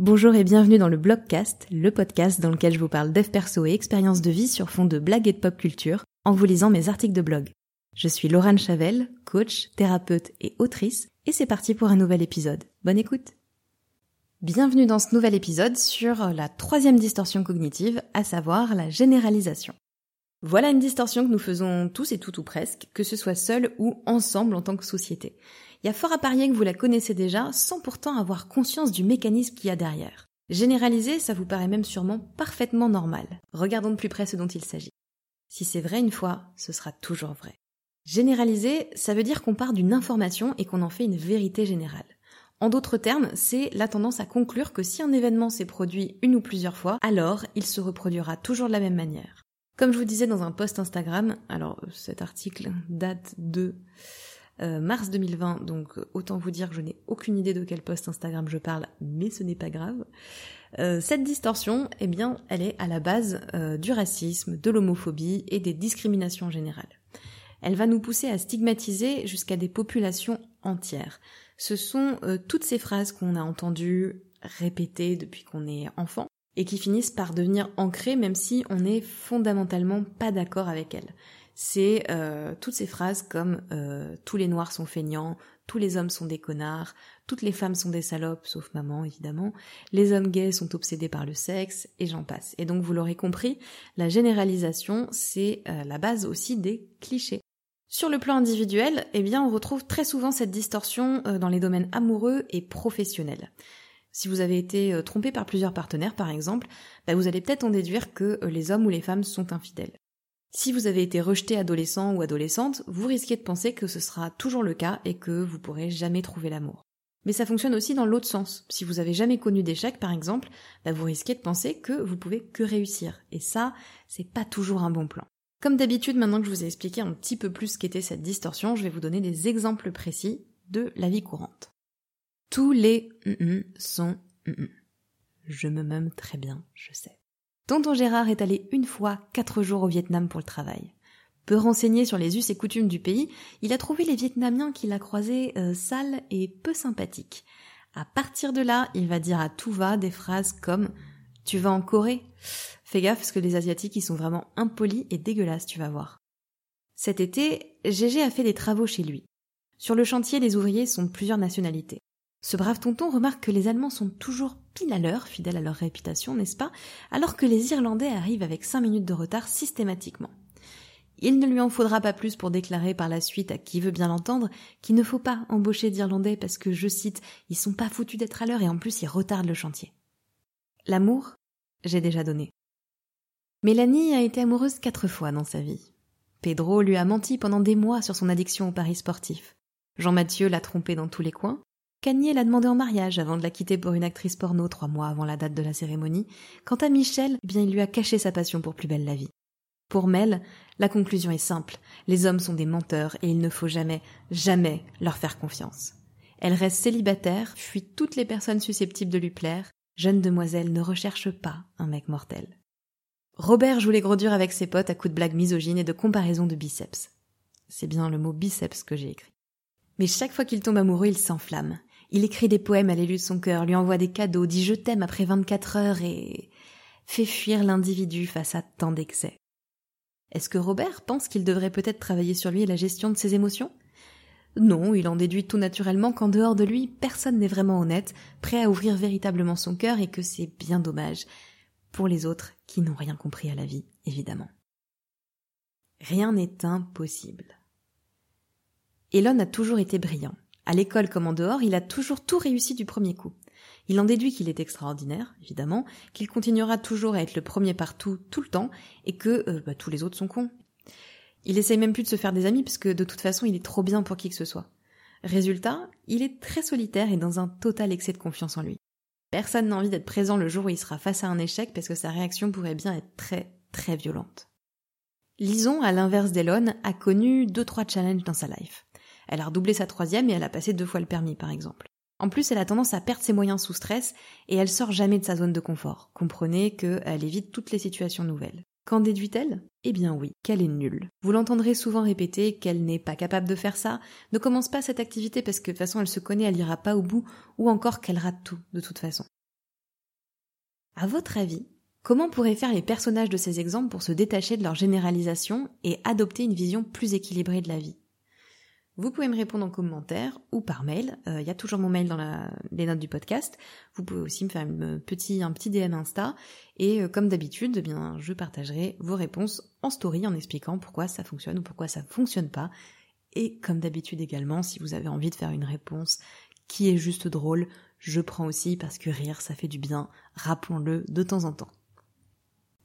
Bonjour et bienvenue dans le Blogcast, le podcast dans lequel je vous parle dev perso et expériences de vie sur fond de blagues et de pop culture en vous lisant mes articles de blog. Je suis Laurent Chavel, coach, thérapeute et autrice, et c'est parti pour un nouvel épisode. Bonne écoute Bienvenue dans ce nouvel épisode sur la troisième distorsion cognitive, à savoir la généralisation. Voilà une distorsion que nous faisons tous et toutes ou presque, que ce soit seul ou ensemble en tant que société. Il y a fort à parier que vous la connaissez déjà sans pourtant avoir conscience du mécanisme qu'il y a derrière. Généraliser, ça vous paraît même sûrement parfaitement normal. Regardons de plus près ce dont il s'agit. Si c'est vrai une fois, ce sera toujours vrai. Généraliser, ça veut dire qu'on part d'une information et qu'on en fait une vérité générale. En d'autres termes, c'est la tendance à conclure que si un événement s'est produit une ou plusieurs fois, alors il se reproduira toujours de la même manière. Comme je vous disais dans un post Instagram, alors cet article date de euh, mars 2020, donc autant vous dire que je n'ai aucune idée de quel post Instagram je parle, mais ce n'est pas grave. Euh, cette distorsion, eh bien, elle est à la base euh, du racisme, de l'homophobie et des discriminations générales. Elle va nous pousser à stigmatiser jusqu'à des populations entières. Ce sont toutes ces phrases qu'on a entendues répéter depuis qu'on est enfant et qui finissent par devenir ancrées même si on n'est fondamentalement pas d'accord avec elles. C'est euh, toutes ces phrases comme euh, tous les noirs sont feignants, tous les hommes sont des connards, toutes les femmes sont des salopes, sauf maman évidemment, les hommes gays sont obsédés par le sexe, et j'en passe. Et donc vous l'aurez compris, la généralisation, c'est euh, la base aussi des clichés. Sur le plan individuel, eh bien on retrouve très souvent cette distorsion dans les domaines amoureux et professionnels. Si vous avez été trompé par plusieurs partenaires, par exemple, bah, vous allez peut-être en déduire que les hommes ou les femmes sont infidèles. Si vous avez été rejeté adolescent ou adolescente, vous risquez de penser que ce sera toujours le cas et que vous pourrez jamais trouver l'amour. Mais ça fonctionne aussi dans l'autre sens. Si vous avez jamais connu d'échec, par exemple, bah, vous risquez de penser que vous pouvez que réussir. Et ça, c'est pas toujours un bon plan. Comme d'habitude, maintenant que je vous ai expliqué un petit peu plus ce qu'était cette distorsion, je vais vous donner des exemples précis de la vie courante. Tous les sont Je me meume très bien, je sais. Tonton Gérard est allé une fois quatre jours au Vietnam pour le travail. Peu renseigné sur les us et coutumes du pays, il a trouvé les Vietnamiens qu'il a croisés euh, sales et peu sympathiques. À partir de là, il va dire à tout va des phrases comme Tu vas en Corée? Fais gaffe parce que les Asiatiques ils sont vraiment impolis et dégueulasses, tu vas voir. Cet été, Gégé a fait des travaux chez lui. Sur le chantier, les ouvriers sont de plusieurs nationalités. Ce brave tonton remarque que les Allemands sont toujours pile à l'heure, fidèles à leur réputation, n'est-ce pas, alors que les Irlandais arrivent avec cinq minutes de retard systématiquement. Il ne lui en faudra pas plus pour déclarer par la suite à qui veut bien l'entendre qu'il ne faut pas embaucher d'Irlandais parce que, je cite, ils sont pas foutus d'être à l'heure et en plus ils retardent le chantier. L'amour, j'ai déjà donné. Mélanie a été amoureuse quatre fois dans sa vie. Pedro lui a menti pendant des mois sur son addiction au paris sportif. Jean-Mathieu l'a trompé dans tous les coins. L'a demandé en mariage avant de la quitter pour une actrice porno trois mois avant la date de la cérémonie. Quant à Michel, eh bien il lui a caché sa passion pour Plus belle la vie. Pour Mel, la conclusion est simple. Les hommes sont des menteurs et il ne faut jamais, jamais leur faire confiance. Elle reste célibataire, fuit toutes les personnes susceptibles de lui plaire. Jeune demoiselle ne recherche pas un mec mortel. Robert joue les gros durs avec ses potes à coups de blagues misogynes et de comparaisons de biceps. C'est bien le mot biceps que j'ai écrit. Mais chaque fois qu'il tombe amoureux, il s'enflamme. Il écrit des poèmes à l'élu de son cœur, lui envoie des cadeaux, dit je t'aime après 24 heures et fait fuir l'individu face à tant d'excès. Est-ce que Robert pense qu'il devrait peut-être travailler sur lui et la gestion de ses émotions? Non, il en déduit tout naturellement qu'en dehors de lui, personne n'est vraiment honnête, prêt à ouvrir véritablement son cœur et que c'est bien dommage pour les autres qui n'ont rien compris à la vie, évidemment. Rien n'est impossible. Elon a toujours été brillant. À l'école comme en dehors, il a toujours tout réussi du premier coup. Il en déduit qu'il est extraordinaire, évidemment, qu'il continuera toujours à être le premier partout, tout le temps, et que euh, bah, tous les autres sont cons. Il essaye même plus de se faire des amis, parce que de toute façon, il est trop bien pour qui que ce soit. Résultat, il est très solitaire et dans un total excès de confiance en lui. Personne n'a envie d'être présent le jour où il sera face à un échec, parce que sa réaction pourrait bien être très, très violente. Lison, à l'inverse d'Elon, a connu deux trois challenges dans sa life. Elle a redoublé sa troisième et elle a passé deux fois le permis, par exemple. En plus, elle a tendance à perdre ses moyens sous stress et elle sort jamais de sa zone de confort. Comprenez qu'elle évite toutes les situations nouvelles. Qu'en déduit-elle? Eh bien oui, qu'elle est nulle. Vous l'entendrez souvent répéter qu'elle n'est pas capable de faire ça, ne commence pas cette activité parce que de toute façon elle se connaît, elle ira pas au bout, ou encore qu'elle rate tout, de toute façon. À votre avis, comment pourraient faire les personnages de ces exemples pour se détacher de leur généralisation et adopter une vision plus équilibrée de la vie? Vous pouvez me répondre en commentaire ou par mail. Euh, il y a toujours mon mail dans les notes du podcast. Vous pouvez aussi me faire un petit, un petit DM Insta. Et euh, comme d'habitude, eh je partagerai vos réponses en story en expliquant pourquoi ça fonctionne ou pourquoi ça fonctionne pas. Et comme d'habitude également, si vous avez envie de faire une réponse qui est juste drôle, je prends aussi parce que rire, ça fait du bien. Rappelons-le de temps en temps.